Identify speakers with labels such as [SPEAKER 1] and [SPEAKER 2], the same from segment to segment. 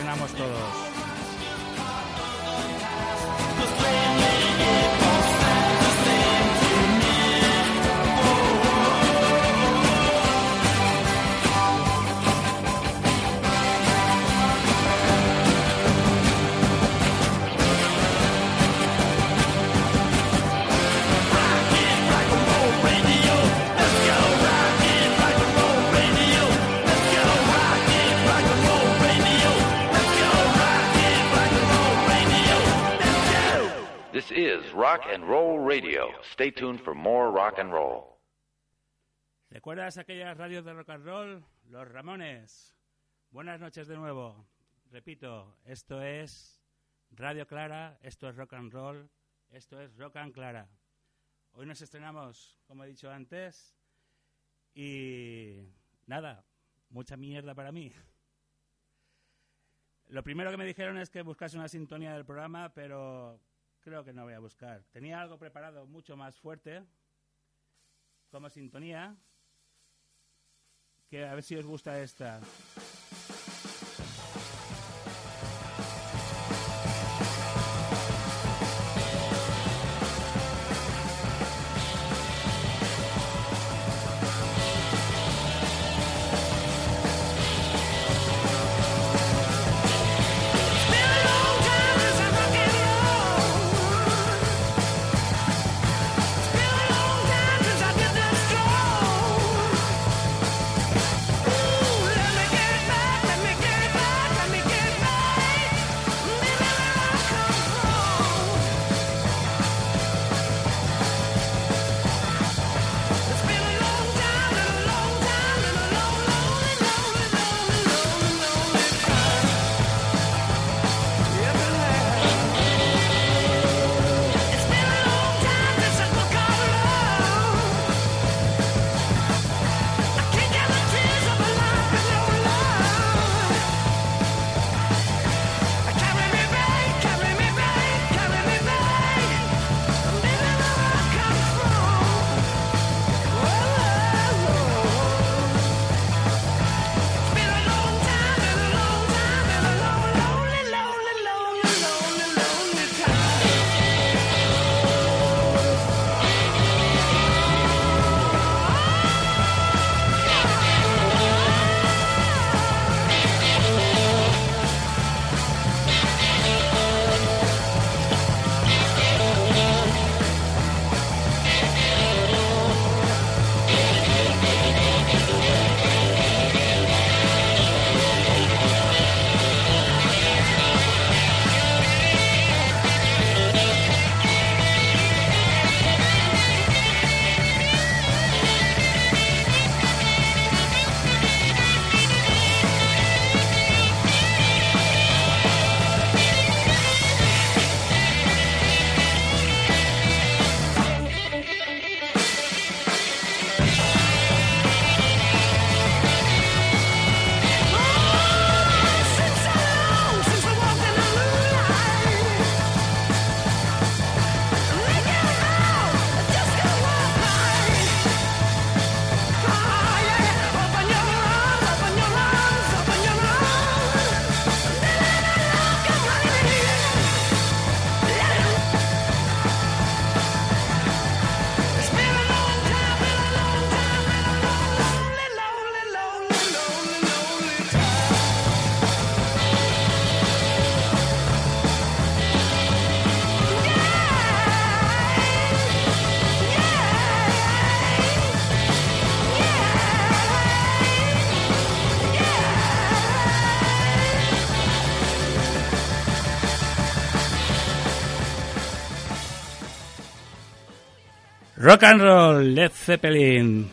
[SPEAKER 1] estrenamos
[SPEAKER 2] Stay tuned for more rock and roll.
[SPEAKER 1] ¿Recuerdas aquellas radios de rock and roll? Los Ramones. Buenas noches de nuevo. Repito, esto es Radio Clara, esto es rock and roll, esto es rock and Clara. Hoy nos estrenamos, como he dicho antes, y nada, mucha mierda para mí. Lo primero que me dijeron es que buscase una sintonía del programa, pero creo que no voy a buscar. Tenía algo preparado mucho más fuerte, como sintonía, que a ver si os gusta esta. Rock and Roll, Led Zeppelin.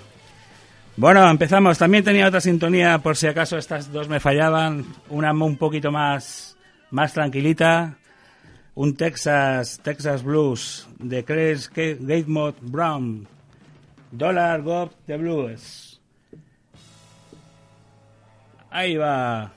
[SPEAKER 1] Bueno, empezamos. También tenía otra sintonía por si acaso estas dos me fallaban. Una un poquito más, más tranquilita. Un Texas, Texas Blues de Chris Gatemont Brown. Dollar Gold de Blues. Ahí va.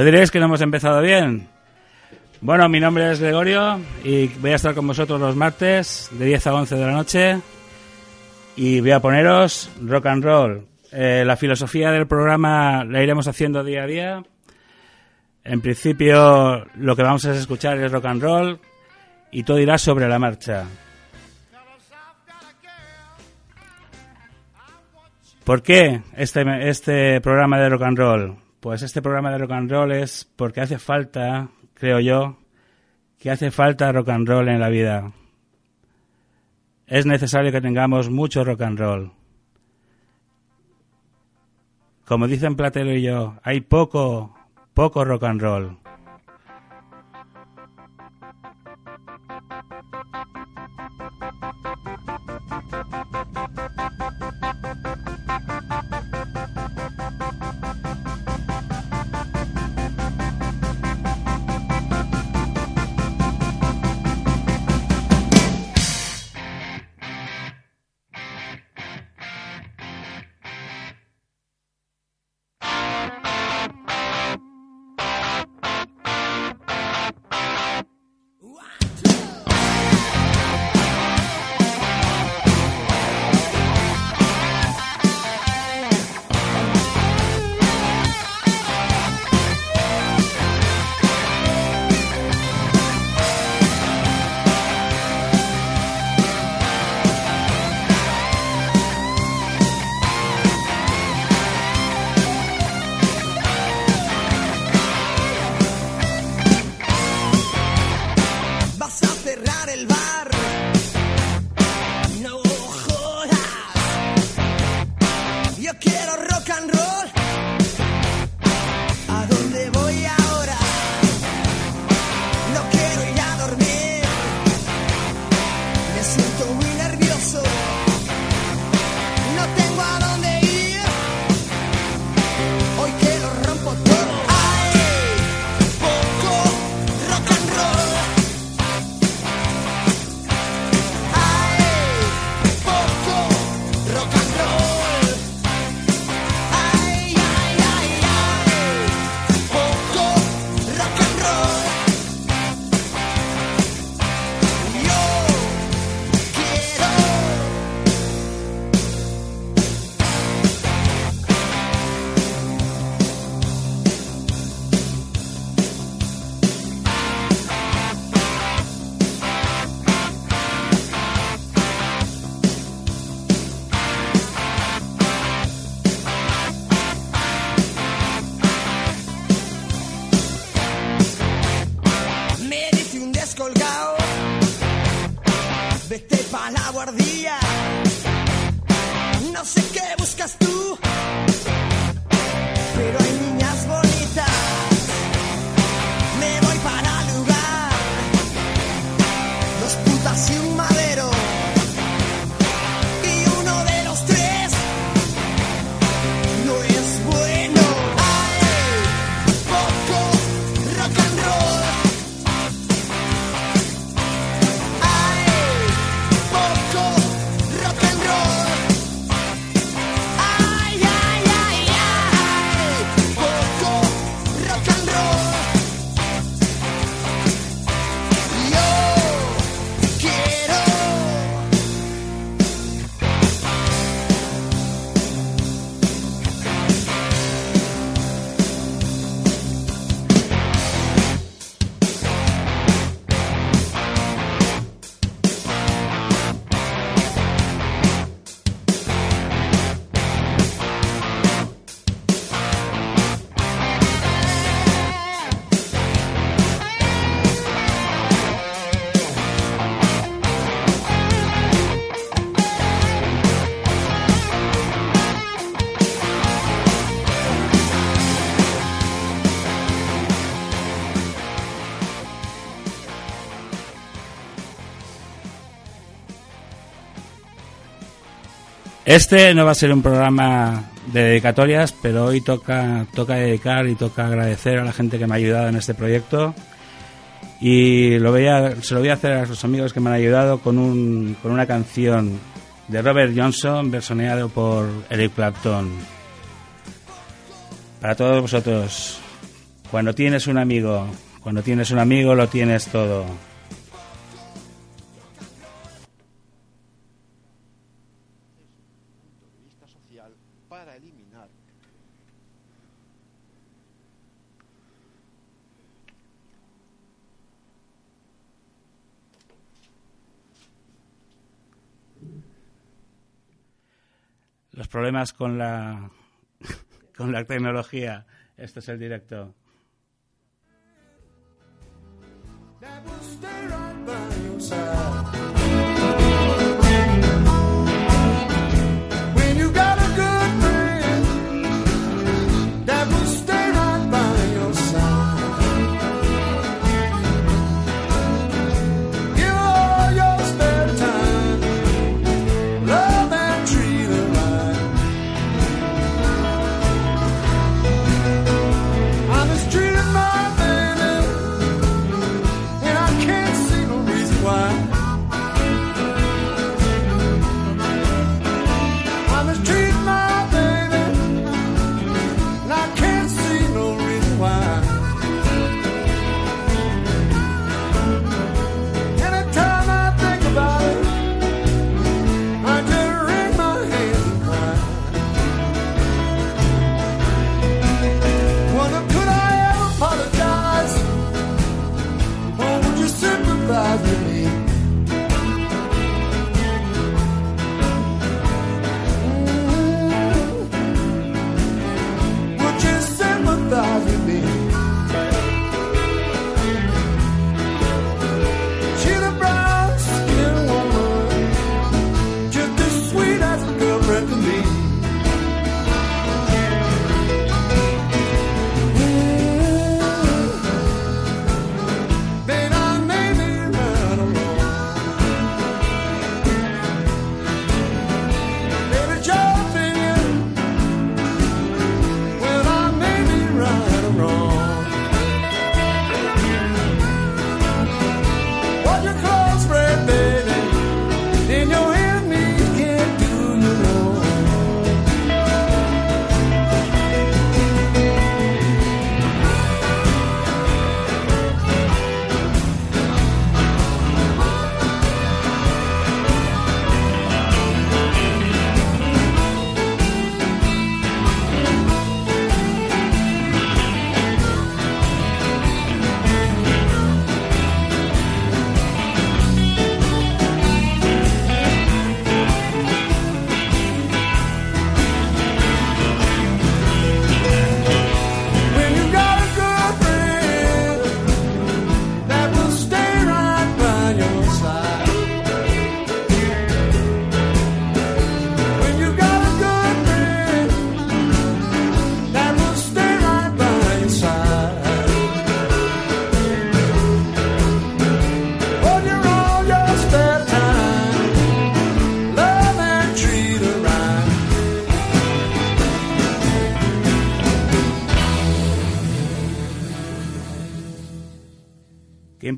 [SPEAKER 3] No diréis que no hemos empezado bien. Bueno, mi nombre es Gregorio y voy a estar con vosotros los martes de 10 a 11 de la noche y voy a poneros rock and roll. Eh, la filosofía del programa la iremos haciendo día a día. En principio lo que vamos a escuchar es rock and roll y todo irá sobre la marcha. ¿Por qué este, este programa de rock and roll? Pues este programa de rock and roll es porque hace falta, creo yo, que hace falta rock and roll en la vida. Es necesario que tengamos mucho rock and roll. Como dicen Platero y yo, hay poco, poco rock and roll. Este no va a ser un programa de dedicatorias, pero hoy toca, toca dedicar y toca agradecer a la gente que me ha ayudado en este proyecto. Y lo voy a, se lo voy a hacer a los amigos que me han ayudado con, un, con una canción de Robert Johnson, versioneado por Eric Clapton. Para todos vosotros.
[SPEAKER 4] Cuando tienes un amigo, cuando tienes un amigo lo tienes todo. Problemas con la con la tecnología. Este es el directo.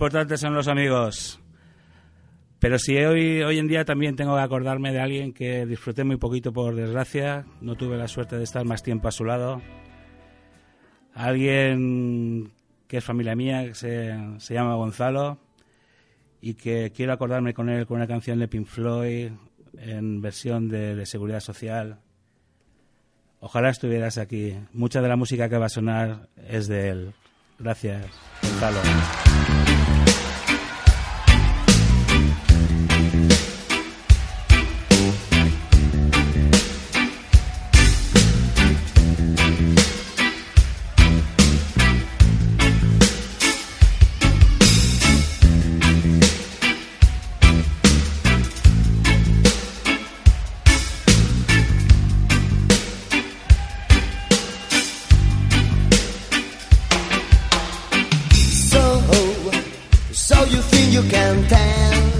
[SPEAKER 4] Importantes son los amigos. Pero si hoy, hoy en día también tengo que acordarme de alguien que disfruté muy poquito por desgracia, no tuve la suerte de estar más tiempo a su lado. Alguien que es familia mía, que se, se llama Gonzalo, y que quiero acordarme con él con una canción de Pink Floyd en versión de, de Seguridad Social. Ojalá estuvieras aquí. Mucha de la música que va a sonar es de él. Gracias, Gonzalo.
[SPEAKER 3] For good.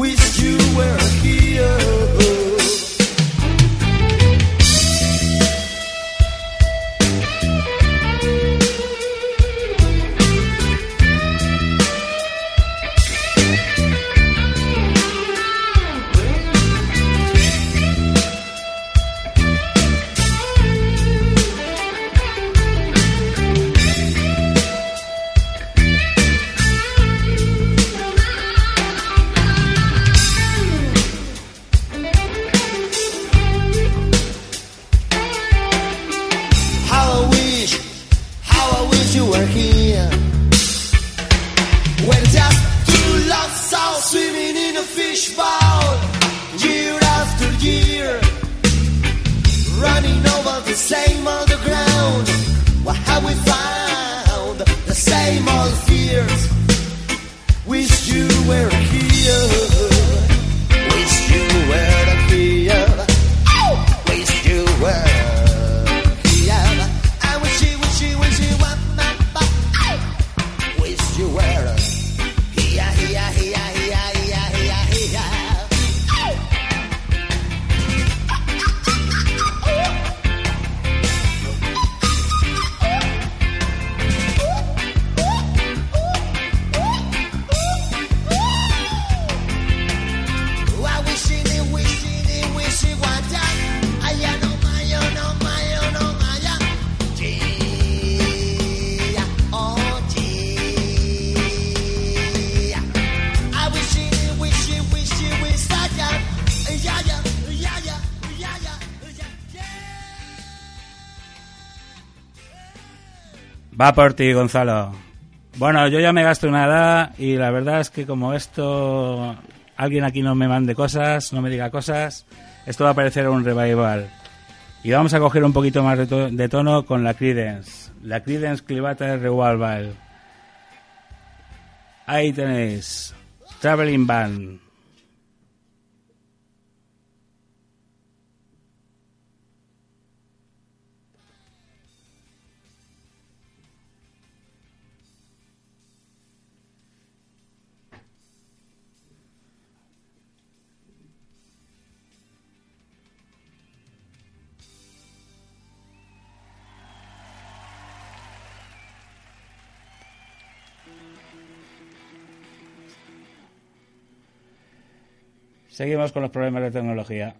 [SPEAKER 3] Wish you were.
[SPEAKER 1] Va por ti, Gonzalo. Bueno, yo ya me gasto una y la verdad es que como esto, alguien aquí no me mande cosas, no me diga cosas, esto va a parecer un revival. Y vamos a coger un poquito más de, tono con la Credence. La Credence Clearwater Revival. Ahí tenéis. Traveling Band. Seguimos con los problemas de tecnología.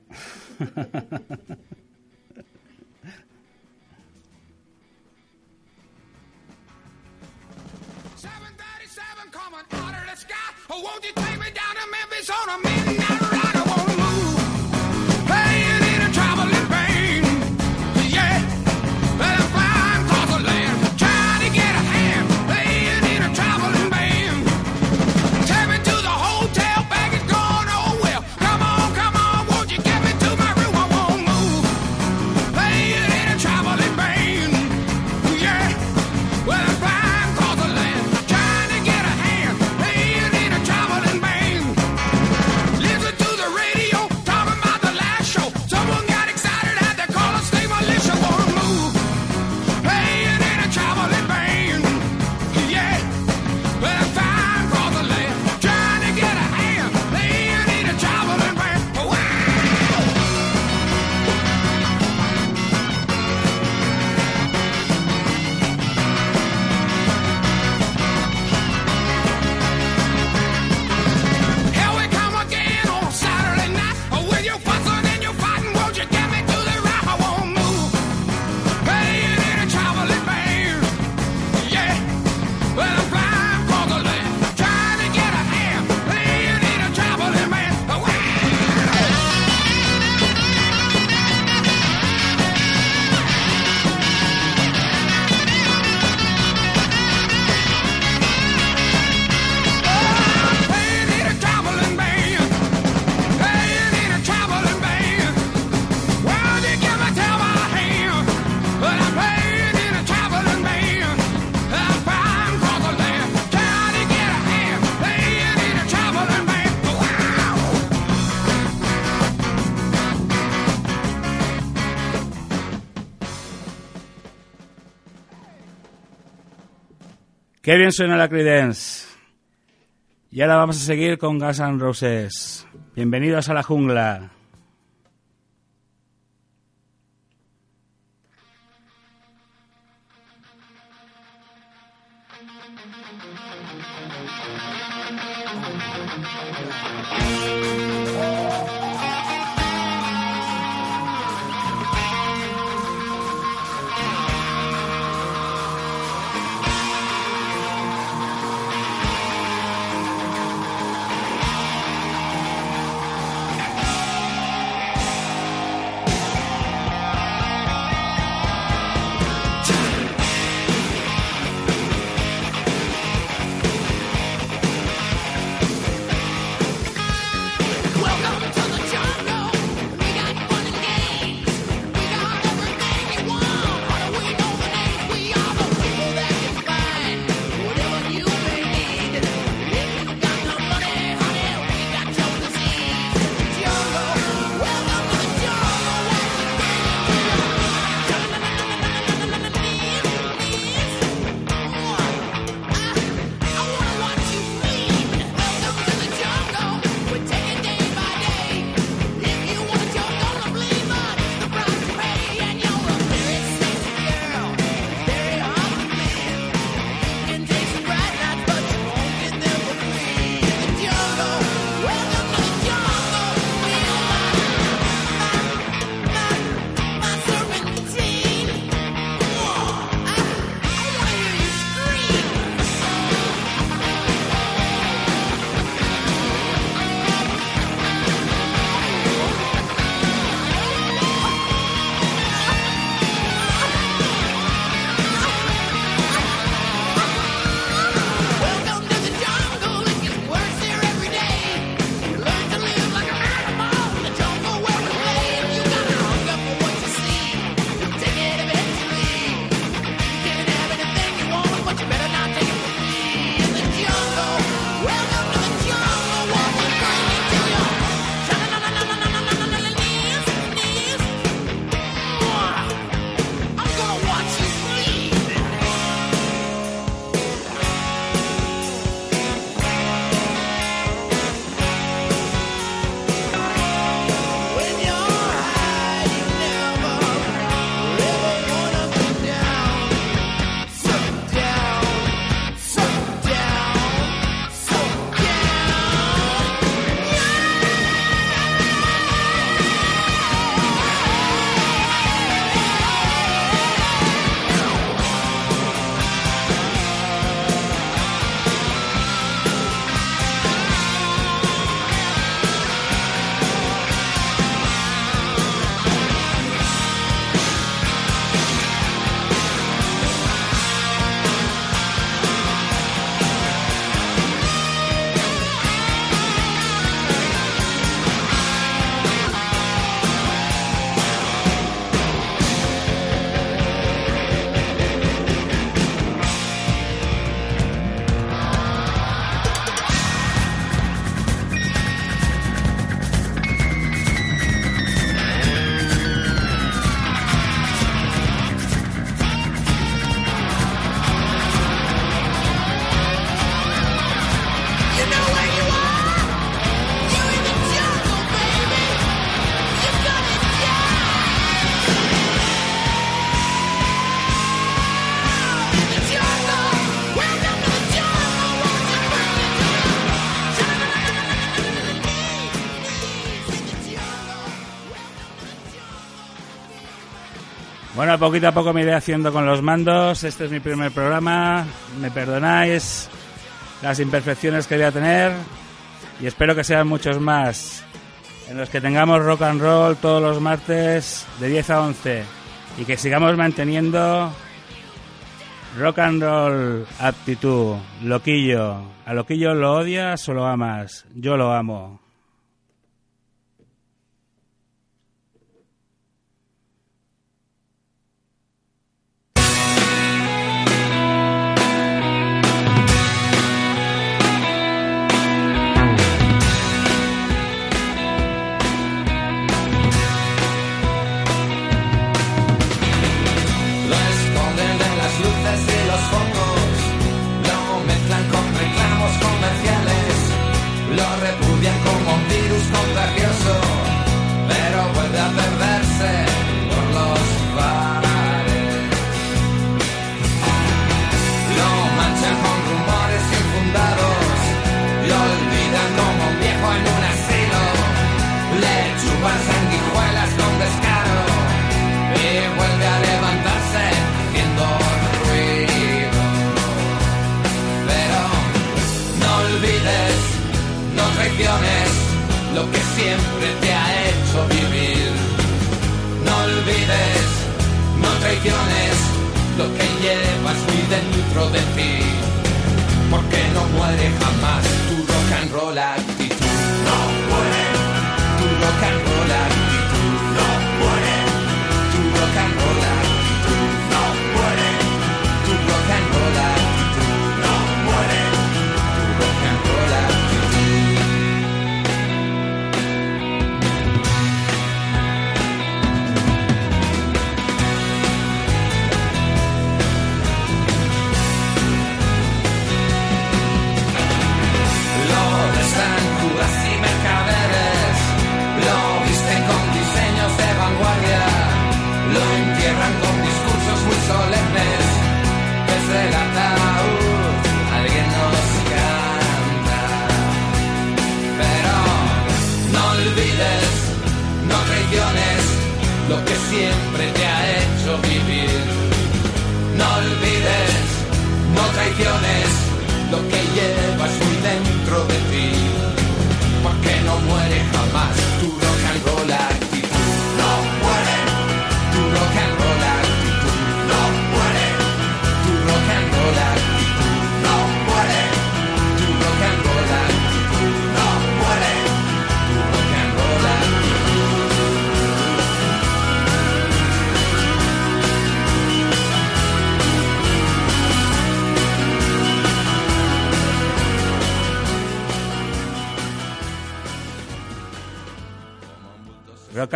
[SPEAKER 5] Qué bien suena la Creedence. Y ahora vamos a seguir con Gas and Roses. Bienvenidos a la jungla. Bueno, poquito a poco me iré haciendo con los mandos. Este es mi primer programa. Me perdonáis las imperfecciones que voy a tener y espero que sean muchos más. En los que tengamos rock and roll todos los martes de 10 a 11 y que sigamos manteniendo rock and roll aptitud. Loquillo. A Loquillo lo odias o lo amas. Yo lo amo.
[SPEAKER 6] lo que llevas muy dentro de ti, porque no muere jamás.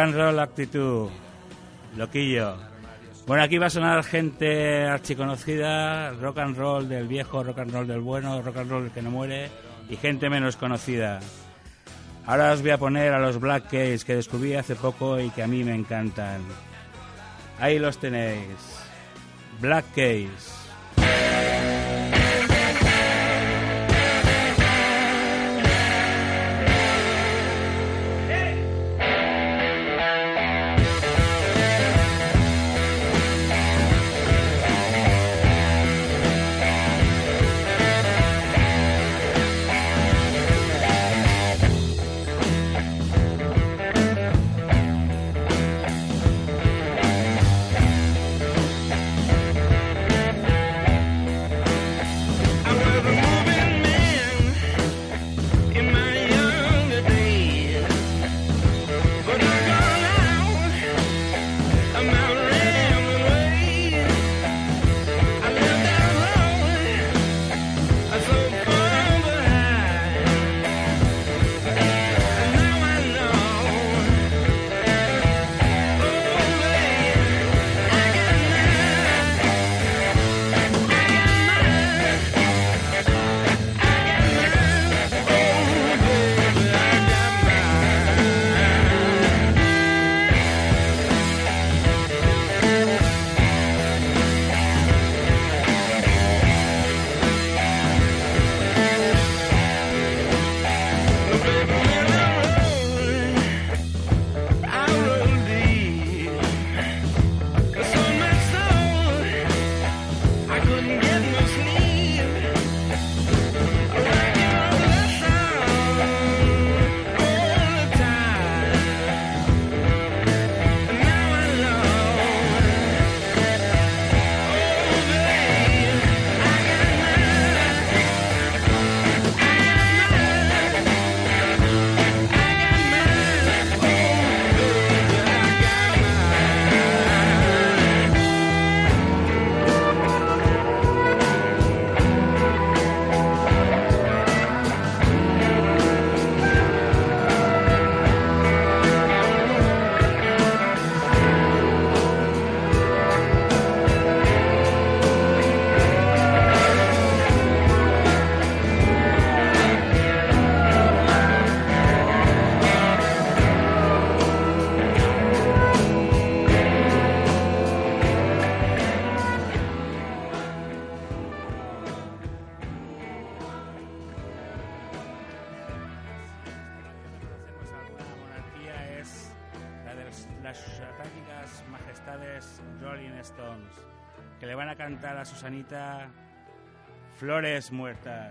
[SPEAKER 6] Rock and roll actitud.
[SPEAKER 1] Loquillo. Bueno, aquí va a sonar gente archiconocida, rock and roll del viejo, rock and roll del bueno, rock and roll del que no muere y gente menos conocida. Ahora os voy a poner a los Black Keys que descubrí hace poco y que a mí me encantan. Ahí los tenéis. Black Keys. Susanita Flores muertas.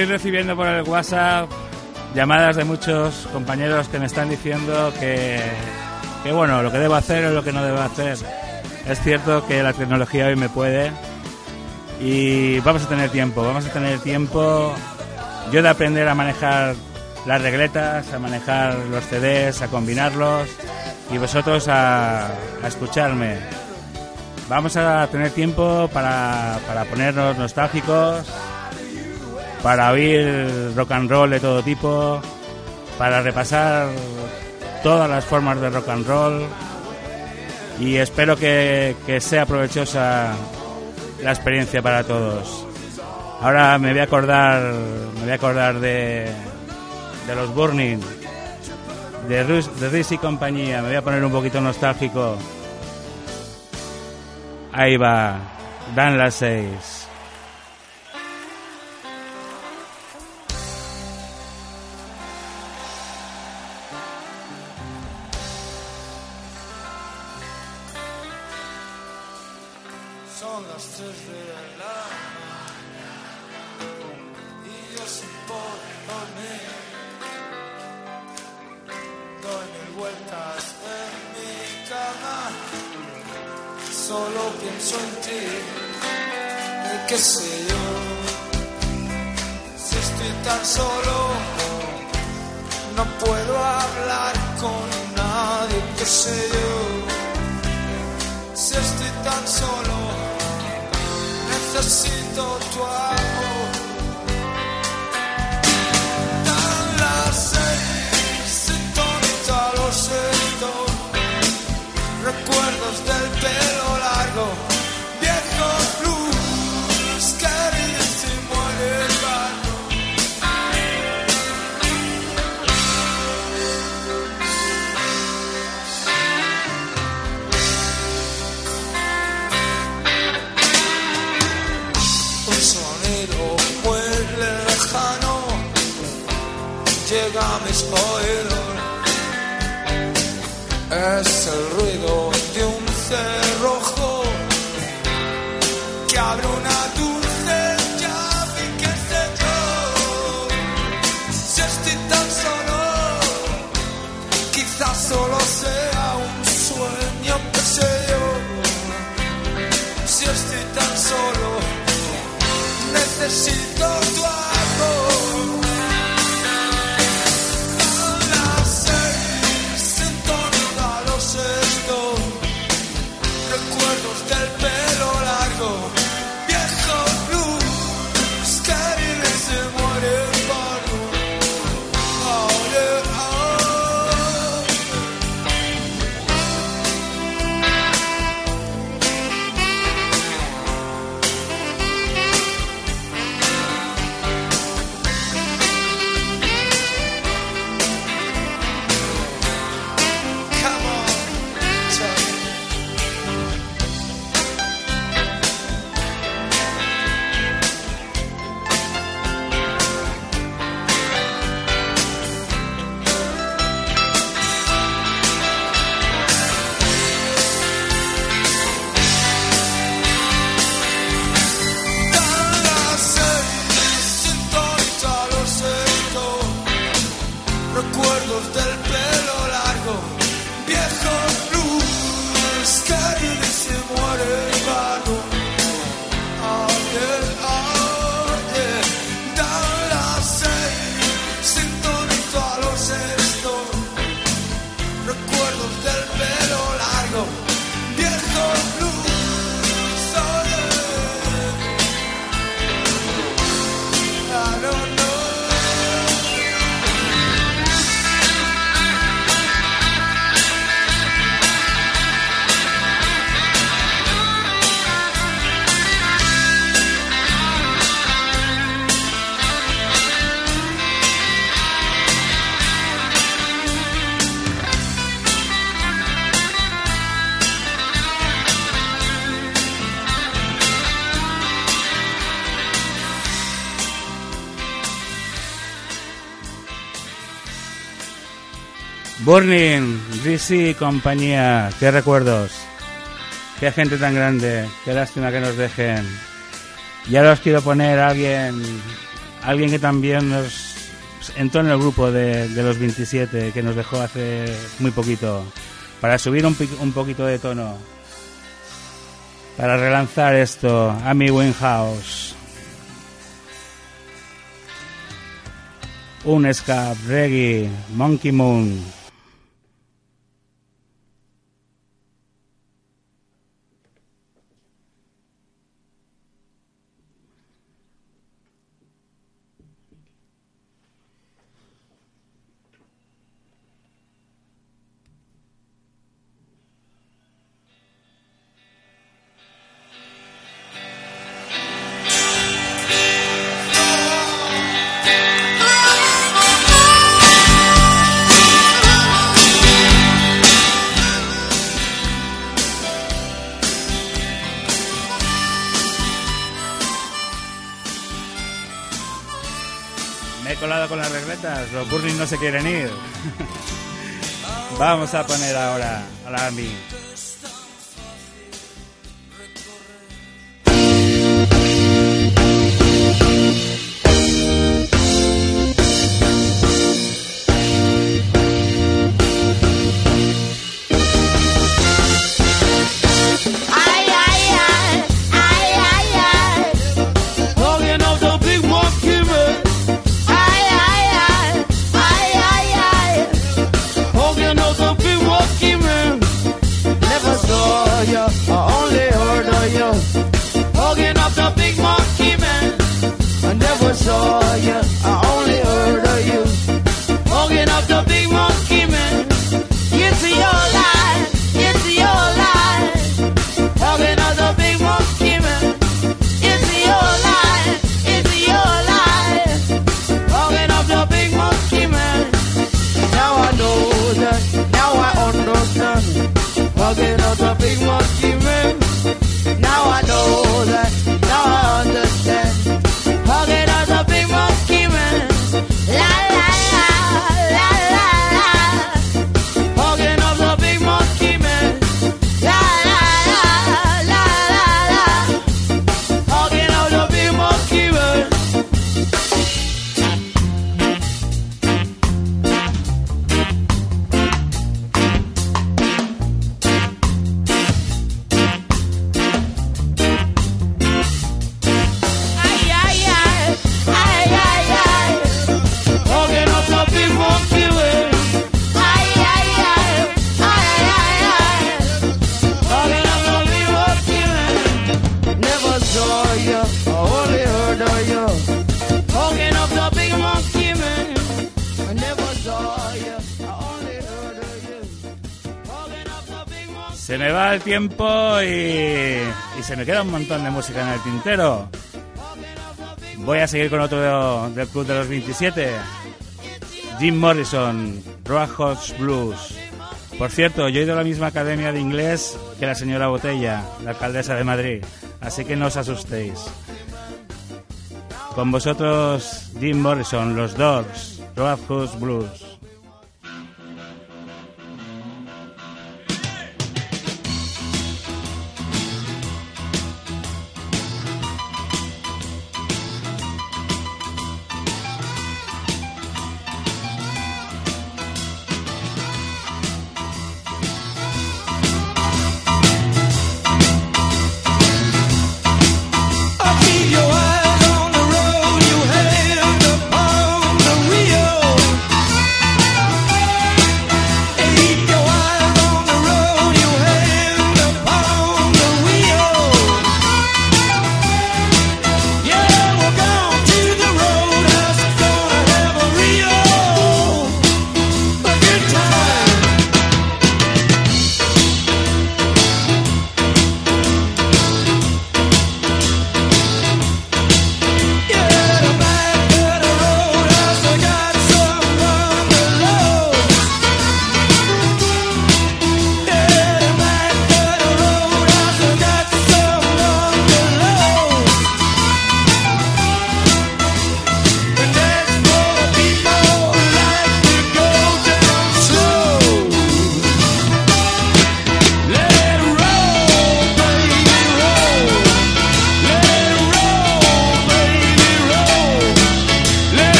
[SPEAKER 1] Estoy recibiendo por el WhatsApp llamadas de muchos compañeros que me están diciendo que, que bueno, lo que debo hacer o lo que no debo hacer. Es cierto que la tecnología hoy me puede y vamos a tener tiempo, vamos a tener tiempo yo de aprender a manejar las regletas, a manejar los CDs, a combinarlos y vosotros a, a escucharme. Vamos a tener tiempo para, para ponernos nostálgicos, para oír rock and roll de todo tipo, para repasar todas las formas de rock and roll y espero que, que sea provechosa la experiencia para todos. Ahora me voy a acordar, me voy a acordar de, de los Burning, de, de Riz y compañía. Me voy a poner un poquito nostálgico. Ahí va, dan las seis.
[SPEAKER 4] Son las tres de la y yo sin dormir. Doy mil vueltas en mi cama. Solo pienso en ti. Y qué sé yo. Si estoy tan solo no puedo hablar con nadie. Qué sé yo. Si estoy tan solo, necesito tu amor. es el ruido de un ser.
[SPEAKER 1] Burning, DC compañía, qué recuerdos, qué gente tan grande, qué lástima que nos dejen. Y ahora os quiero poner a alguien, alguien que también nos entró en el grupo de, los 27, que nos dejó hace muy poquito, para subir un, un poquito de tono, para relanzar esto, Amy Winehouse. un ska reggae monkey moon quieren ir. Vamos a poner ahora a la
[SPEAKER 4] Ambi. Y, se me queda un montón de música en el tintero. Voy a seguir con otro del Club de los 27. Jim Morrison, Roadhouse Blues. Por cierto, yo he ido a la misma academia de inglés que la señora Botella, la alcaldesa de Madrid. Así que no os asustéis. Con vosotros, Jim Morrison, Los Doors, Roadhouse Blues.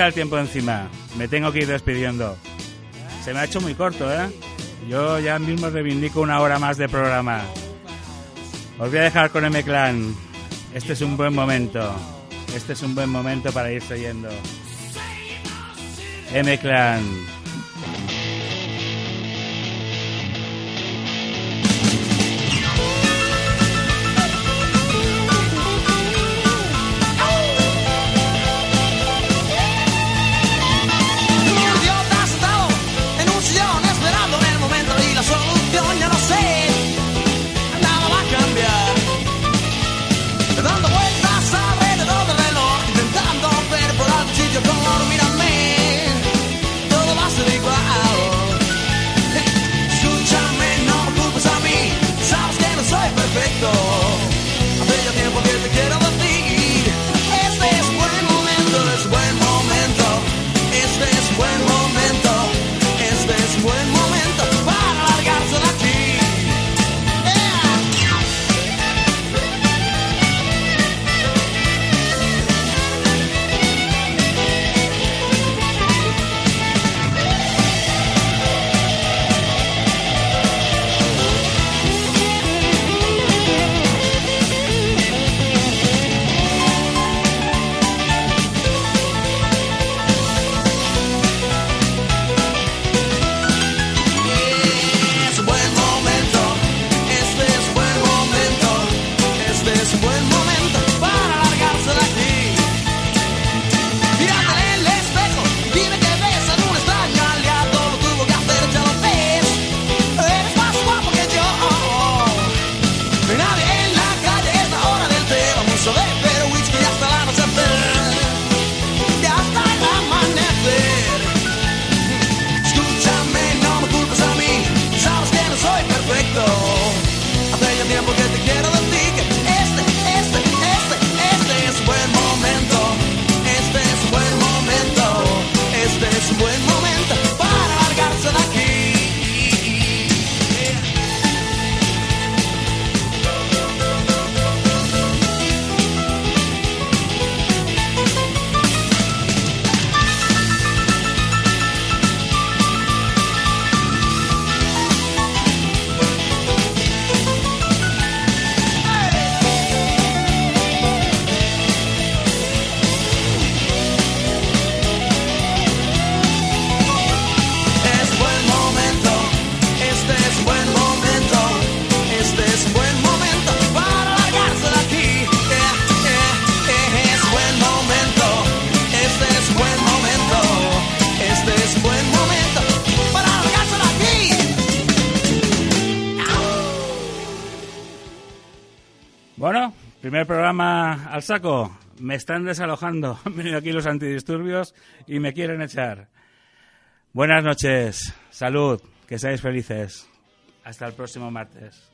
[SPEAKER 4] Echa el tiempo encima. Me tengo que ir despidiendo. Se me ha hecho muy corto, ¿eh? Yo ya mismo reivindico una hora más de programa. Os voy a dejar con M-Clan. Este es un buen momento. Este es un buen momento para irse yendo. M-Clan.
[SPEAKER 1] Saco. Me están desalojando. Han venido aquí los antidisturbios y me quieren echar. Buenas noches. Salud. Que seáis felices. Hasta el próximo martes.